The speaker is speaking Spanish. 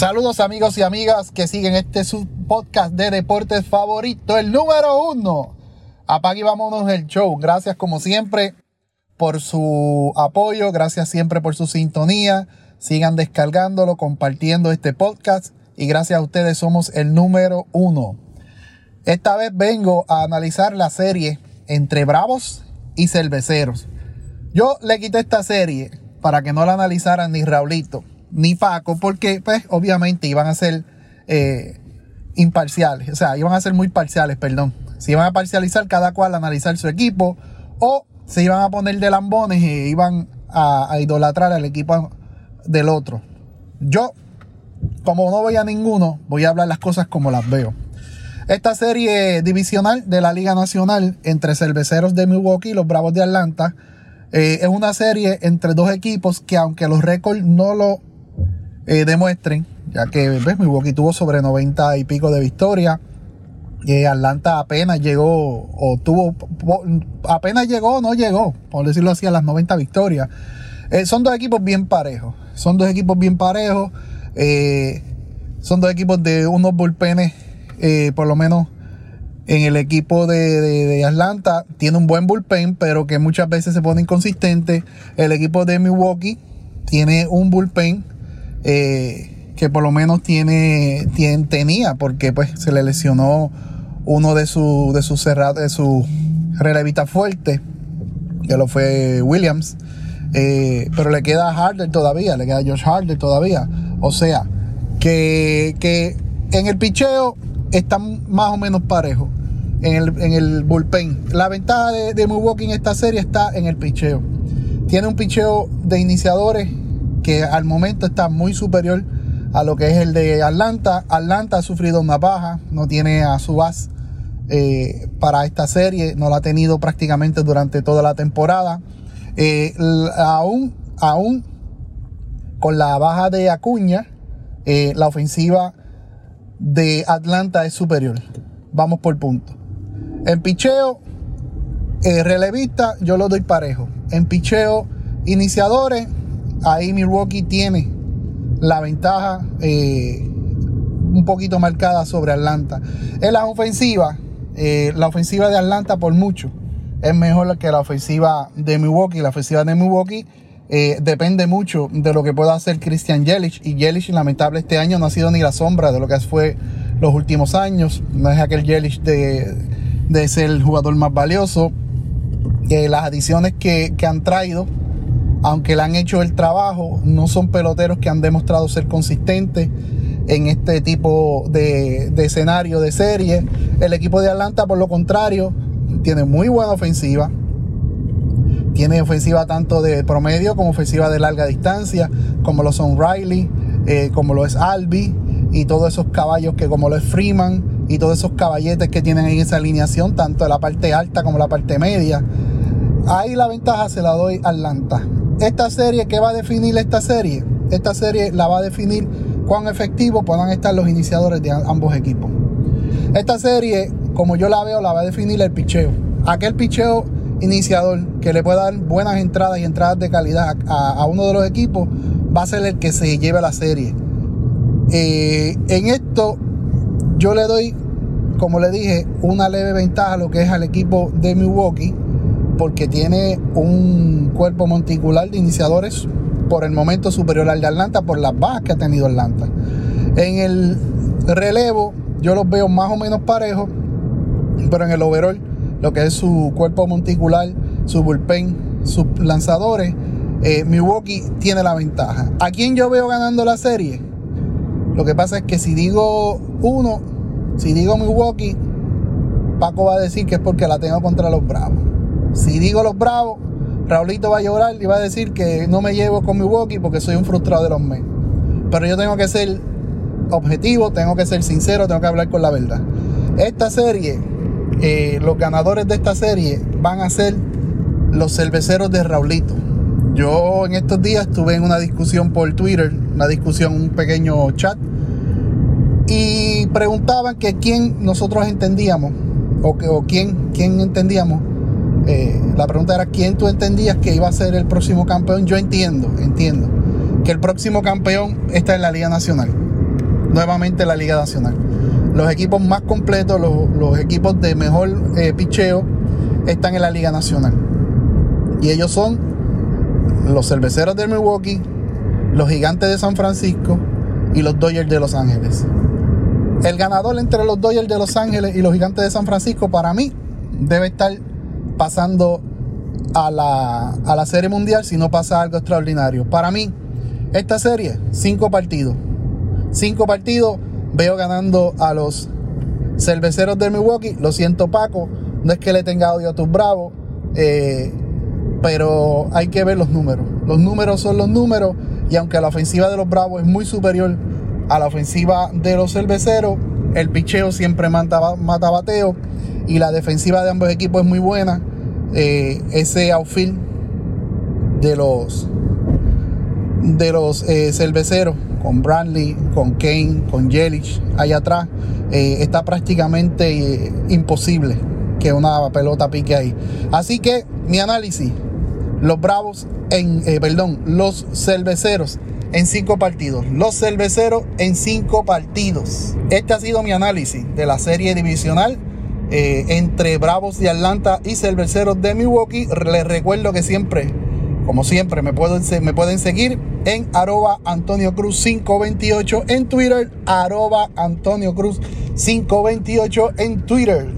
Saludos amigos y amigas que siguen este podcast de deportes favorito, el número uno. Apague y vámonos el show. Gracias como siempre por su apoyo, gracias siempre por su sintonía. Sigan descargándolo, compartiendo este podcast y gracias a ustedes somos el número uno. Esta vez vengo a analizar la serie entre Bravos y Cerveceros. Yo le quité esta serie para que no la analizaran ni Raulito ni Paco, porque pues obviamente iban a ser eh, imparciales, o sea, iban a ser muy parciales, perdón. Se iban a parcializar cada cual a analizar su equipo o se iban a poner de lambones e iban a, idolatrar al equipo del otro. Yo, como no voy a ninguno, voy a hablar las cosas como las veo. Esta serie divisional de la Liga Nacional entre cerveceros de Milwaukee y los Bravos de Atlanta eh, es una serie entre dos equipos que aunque los récords no lo eh, demuestren, ya que ¿ves? Milwaukee tuvo sobre 90 y pico de victoria. Eh, Atlanta apenas llegó, o tuvo, apenas llegó, no llegó, por decirlo así, a las 90 victorias. Eh, son dos equipos bien parejos, son dos equipos bien parejos, son dos equipos de unos bullpenes, por lo menos en el equipo de, de, Atlanta, tiene un buen bullpen, pero que muchas veces se pone inconsistente. El equipo de Milwaukee tiene un bullpen eh, que por lo menos tiene, tenía, porque pues se le lesionó uno de sus de sus de su relevistas fuertes, que lo fue Williams. Eh, pero le queda Harder todavía, le queda Josh Harder todavía. O sea, que, que en el picheo están más o menos parejos. En el, en el bullpen. La ventaja de, de Milwaukee en esta serie está en el picheo. Tiene un picheo de iniciadores que al momento está muy superior a lo que es el de Atlanta. Atlanta ha sufrido una baja, no tiene a su base eh, para esta serie, no la ha tenido prácticamente durante toda la temporada. Eh, aún, aún con la baja de Acuña, eh, la ofensiva de Atlanta es superior. Vamos por punto. En picheo, relevista, yo lo doy parejo. En picheo, iniciadores, ahí Milwaukee tiene la ventaja eh, un poquito marcada sobre Atlanta. En la ofensiva, eh, la ofensiva de Atlanta por mucho es mejor que la ofensiva de Milwaukee. La ofensiva de Milwaukee eh, depende mucho de lo que pueda hacer Christian Yelich. Y Yelich, lamentable, este año no ha sido ni la sombra de lo que fue los últimos años. No es aquel Yelich de, de ser el jugador más valioso. las adiciones que, que han traído aunque le han hecho el trabajo, no son peloteros que han demostrado ser consistentes en este tipo de, escenario de serie. El equipo de Atlanta, por lo contrario, tiene muy buena ofensiva. Tiene ofensiva tanto de promedio como ofensiva de larga distancia, como lo son Riley, eh, como lo es Albi y todos esos caballos que como lo es Freeman y todos esos caballetes que tienen en esa alineación, tanto de la parte alta como la parte media. Ahí la ventaja se la doy a Atlanta esta serie, ¿qué va a definir esta serie? Esta serie la va a definir cuán efectivo puedan estar los iniciadores de ambos equipos. Esta serie, como yo la veo, la va a definir el picheo. Aquel picheo iniciador que le pueda dar buenas entradas y entradas de calidad a, uno de los equipos va a ser el que se lleve la serie. Eh, en esto yo le doy, como le dije, una leve ventaja a lo que es al equipo de Milwaukee porque tiene un cuerpo monticular de iniciadores por el momento superior al de Atlanta por las bajas que ha tenido Atlanta. En el relevo yo los veo más o menos parejos, pero en el overall, lo que es su cuerpo monticular, su bullpen, sus lanzadores, eh, Milwaukee tiene la ventaja. ¿A quién yo veo ganando la serie? Lo que pasa es que si digo uno, si digo Milwaukee, Paco va a decir que es porque la tengo contra los Bravos. Si digo los bravos, Raulito va a llorar y va a decir que no me llevo con mi walkie porque soy un frustrado de los Mets. Pero yo tengo que ser objetivo, tengo que ser sincero, tengo que hablar con la verdad. Esta serie, eh, los ganadores de esta serie van a ser los cerveceros de Raulito. Yo en estos días estuve en una discusión por Twitter, una discusión, un pequeño chat, y preguntaban que quién nosotros entendíamos, o, que, o quién, quién entendíamos eh, la pregunta era quién tú entendías que iba a ser el próximo campeón. Yo entiendo, entiendo que el próximo campeón está en la Liga Nacional. nuevamente la Liga Nacional. Los equipos más completos, los, equipos de mejor eh, picheo, están en la Liga Nacional. Y ellos son los cerveceros de Milwaukee, los gigantes de San Francisco y los Dodgers de Los Ángeles. El ganador entre los Dodgers de Los Ángeles y los gigantes de San Francisco, para mí, debe estar pasando a la, a la Serie Mundial si no pasa algo extraordinario. Para mí, esta serie, cinco partidos. Cinco partidos, veo ganando a los cerveceros de Milwaukee. Lo siento, Paco, no es que le tenga odio a tus bravos, eh, pero hay que ver los números. Los números son los números, y aunque la ofensiva de los bravos es muy superior a la ofensiva de los cerveceros, el picheo siempre mata, mata bateo y la defensiva de ambos equipos es muy buena. Eh, ese outfield de los de los eh, cerveceros con Bradley, con Kane, con Yelich allá atrás eh, está prácticamente imposible que una pelota pique ahí. Así que mi análisis, los Bravos en, perdón, los cerveceros en cinco partidos. Los cerveceros en cinco partidos. Este ha sido mi análisis de la serie divisional eh, entre Bravos de Atlanta y Cerveceros de Milwaukee. Les recuerdo que siempre, como siempre, me pueden, me pueden seguir en arroba Antonio Cruz 528 en Twitter, arroba Antonio Cruz 528 en Twitter.